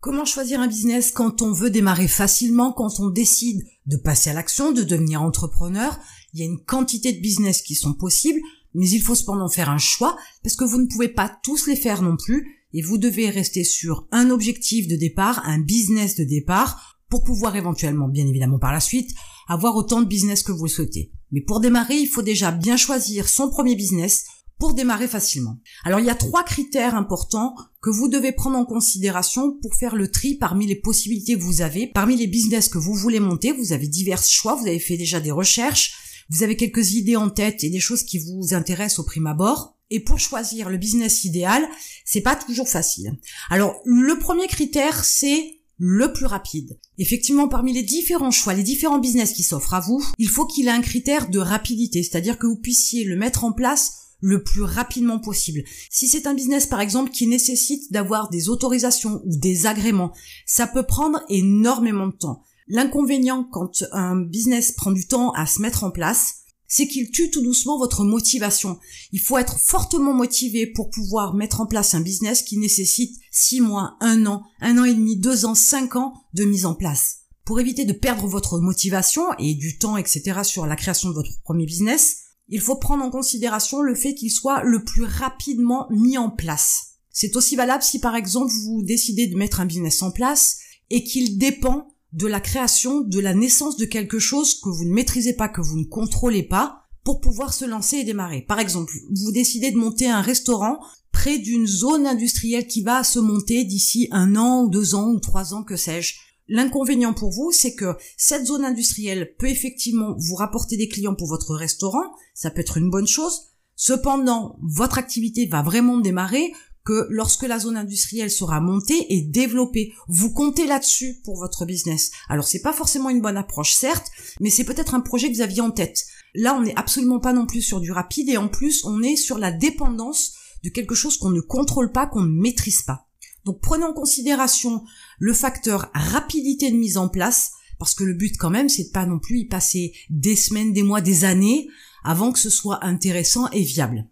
Comment choisir un business quand on veut démarrer facilement, quand on décide de passer à l'action, de devenir entrepreneur? Il y a une quantité de business qui sont possibles, mais il faut cependant faire un choix parce que vous ne pouvez pas tous les faire non plus et vous devez rester sur un objectif de départ, un business de départ pour pouvoir éventuellement, bien évidemment par la suite, avoir autant de business que vous le souhaitez. Mais pour démarrer, il faut déjà bien choisir son premier business, pour démarrer facilement. Alors il y a trois critères importants que vous devez prendre en considération pour faire le tri parmi les possibilités que vous avez, parmi les business que vous voulez monter. Vous avez divers choix, vous avez fait déjà des recherches, vous avez quelques idées en tête et des choses qui vous intéressent au prime abord. Et pour choisir le business idéal, c'est pas toujours facile. Alors le premier critère, c'est le plus rapide. Effectivement, parmi les différents choix, les différents business qui s'offrent à vous, il faut qu'il ait un critère de rapidité, c'est-à-dire que vous puissiez le mettre en place le plus rapidement possible. Si c'est un business par exemple qui nécessite d'avoir des autorisations ou des agréments, ça peut prendre énormément de temps. L'inconvénient quand un business prend du temps à se mettre en place, c'est qu'il tue tout doucement votre motivation. Il faut être fortement motivé pour pouvoir mettre en place un business qui nécessite six mois, un an, un an et demi, deux ans, cinq ans de mise en place. Pour éviter de perdre votre motivation et du temps, etc. sur la création de votre premier business, il faut prendre en considération le fait qu'il soit le plus rapidement mis en place. C'est aussi valable si par exemple vous décidez de mettre un business en place et qu'il dépend de la création, de la naissance de quelque chose que vous ne maîtrisez pas, que vous ne contrôlez pas, pour pouvoir se lancer et démarrer. Par exemple, vous décidez de monter un restaurant près d'une zone industrielle qui va se monter d'ici un an ou deux ans ou trois ans, que sais-je. L'inconvénient pour vous, c'est que cette zone industrielle peut effectivement vous rapporter des clients pour votre restaurant, ça peut être une bonne chose. Cependant, votre activité va vraiment démarrer que lorsque la zone industrielle sera montée et développée. Vous comptez là-dessus pour votre business. Alors c'est pas forcément une bonne approche, certes, mais c'est peut-être un projet que vous aviez en tête. Là, on n'est absolument pas non plus sur du rapide et en plus, on est sur la dépendance de quelque chose qu'on ne contrôle pas, qu'on ne maîtrise pas. Donc prenez en considération le facteur rapidité de mise en place, parce que le but quand même, c'est de pas non plus y passer des semaines, des mois, des années avant que ce soit intéressant et viable.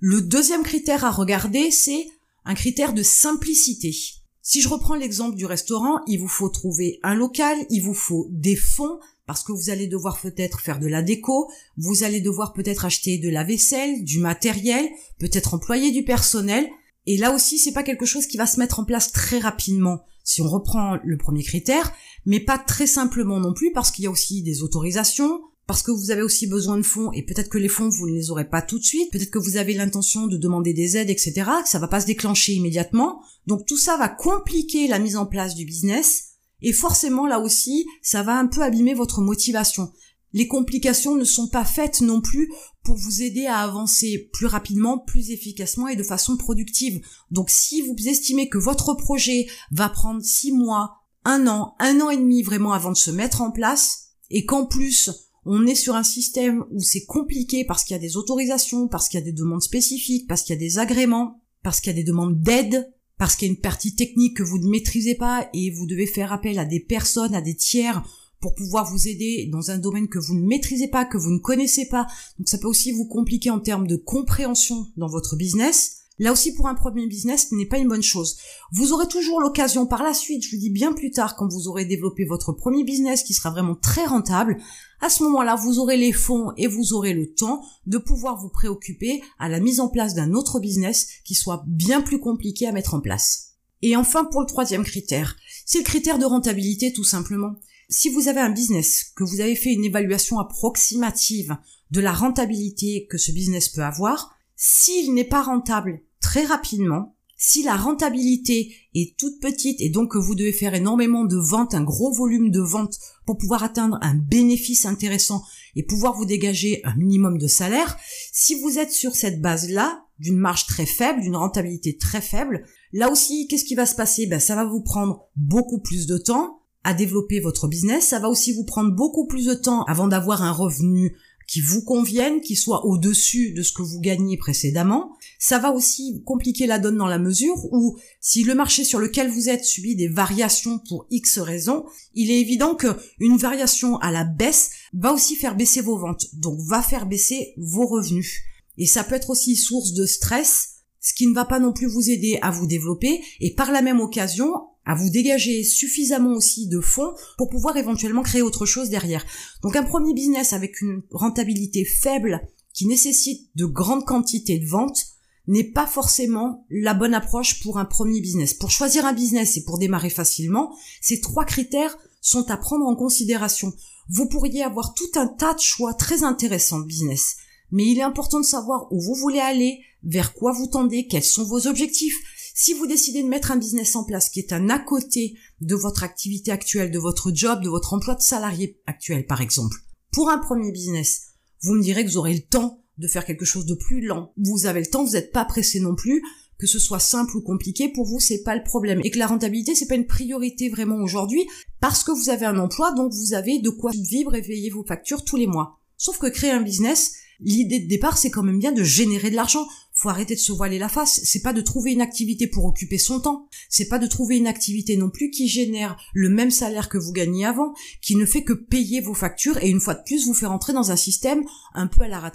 Le deuxième critère à regarder, c'est un critère de simplicité. Si je reprends l'exemple du restaurant, il vous faut trouver un local, il vous faut des fonds, parce que vous allez devoir peut-être faire de la déco, vous allez devoir peut-être acheter de la vaisselle, du matériel, peut-être employer du personnel, et là aussi, c'est pas quelque chose qui va se mettre en place très rapidement, si on reprend le premier critère, mais pas très simplement non plus, parce qu'il y a aussi des autorisations, parce que vous avez aussi besoin de fonds, et peut-être que les fonds, vous ne les aurez pas tout de suite, peut-être que vous avez l'intention de demander des aides, etc., que ça va pas se déclencher immédiatement. Donc tout ça va compliquer la mise en place du business, et forcément, là aussi, ça va un peu abîmer votre motivation. Les complications ne sont pas faites non plus pour vous aider à avancer plus rapidement, plus efficacement et de façon productive. Donc si vous estimez que votre projet va prendre six mois, un an, un an et demi vraiment avant de se mettre en place, et qu'en plus on est sur un système où c'est compliqué parce qu'il y a des autorisations, parce qu'il y a des demandes spécifiques, parce qu'il y a des agréments, parce qu'il y a des demandes d'aide, parce qu'il y a une partie technique que vous ne maîtrisez pas et vous devez faire appel à des personnes, à des tiers pour pouvoir vous aider dans un domaine que vous ne maîtrisez pas, que vous ne connaissez pas. Donc ça peut aussi vous compliquer en termes de compréhension dans votre business. Là aussi, pour un premier business, ce n'est pas une bonne chose. Vous aurez toujours l'occasion par la suite, je vous dis bien plus tard, quand vous aurez développé votre premier business qui sera vraiment très rentable, à ce moment-là, vous aurez les fonds et vous aurez le temps de pouvoir vous préoccuper à la mise en place d'un autre business qui soit bien plus compliqué à mettre en place. Et enfin, pour le troisième critère, c'est le critère de rentabilité tout simplement. Si vous avez un business, que vous avez fait une évaluation approximative de la rentabilité que ce business peut avoir, s'il n'est pas rentable très rapidement, si la rentabilité est toute petite et donc que vous devez faire énormément de ventes, un gros volume de ventes pour pouvoir atteindre un bénéfice intéressant et pouvoir vous dégager un minimum de salaire, si vous êtes sur cette base-là, d'une marge très faible, d'une rentabilité très faible, là aussi, qu'est-ce qui va se passer? Ben ça va vous prendre beaucoup plus de temps, à développer votre business. Ça va aussi vous prendre beaucoup plus de temps avant d'avoir un revenu qui vous convienne, qui soit au-dessus de ce que vous gagnez précédemment. Ça va aussi compliquer la donne dans la mesure où si le marché sur lequel vous êtes subit des variations pour X raisons, il est évident que une variation à la baisse va aussi faire baisser vos ventes, donc va faire baisser vos revenus. Et ça peut être aussi source de stress, ce qui ne va pas non plus vous aider à vous développer et par la même occasion à vous dégager suffisamment aussi de fonds pour pouvoir éventuellement créer autre chose derrière. Donc un premier business avec une rentabilité faible qui nécessite de grandes quantités de ventes n'est pas forcément la bonne approche pour un premier business. Pour choisir un business et pour démarrer facilement, ces trois critères sont à prendre en considération. Vous pourriez avoir tout un tas de choix très intéressants de business, mais il est important de savoir où vous voulez aller, vers quoi vous tendez, quels sont vos objectifs. Si vous décidez de mettre un business en place qui est un à côté de votre activité actuelle, de votre job, de votre emploi de salarié actuel par exemple, pour un premier business, vous me direz que vous aurez le temps de faire quelque chose de plus lent. Vous avez le temps, vous n'êtes pas pressé non plus, que ce soit simple ou compliqué, pour vous, c'est pas le problème. Et que la rentabilité, c'est pas une priorité vraiment aujourd'hui, parce que vous avez un emploi, donc vous avez de quoi vivre et payer vos factures tous les mois. Sauf que créer un business, l'idée de départ, c'est quand même bien de générer de l'argent. Faut arrêter de se voiler la face. C'est pas de trouver une activité pour occuper son temps. C'est pas de trouver une activité non plus qui génère le même salaire que vous gagnez avant, qui ne fait que payer vos factures et une fois de plus vous faire entrer dans un système un peu à la rat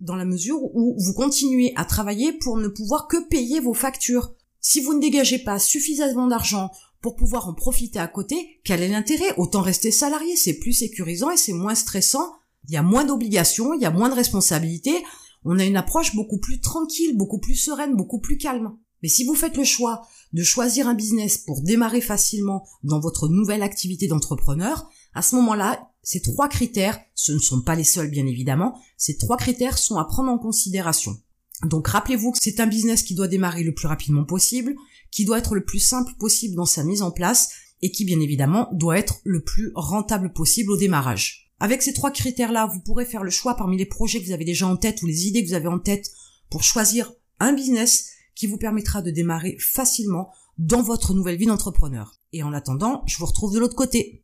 dans la mesure où vous continuez à travailler pour ne pouvoir que payer vos factures. Si vous ne dégagez pas suffisamment d'argent pour pouvoir en profiter à côté, quel est l'intérêt? Autant rester salarié, c'est plus sécurisant et c'est moins stressant il y a moins d'obligations, il y a moins de responsabilités, on a une approche beaucoup plus tranquille, beaucoup plus sereine, beaucoup plus calme. Mais si vous faites le choix de choisir un business pour démarrer facilement dans votre nouvelle activité d'entrepreneur, à ce moment-là, ces trois critères, ce ne sont pas les seuls bien évidemment, ces trois critères sont à prendre en considération. Donc rappelez-vous que c'est un business qui doit démarrer le plus rapidement possible, qui doit être le plus simple possible dans sa mise en place et qui bien évidemment doit être le plus rentable possible au démarrage. Avec ces trois critères-là, vous pourrez faire le choix parmi les projets que vous avez déjà en tête ou les idées que vous avez en tête pour choisir un business qui vous permettra de démarrer facilement dans votre nouvelle vie d'entrepreneur. Et en attendant, je vous retrouve de l'autre côté.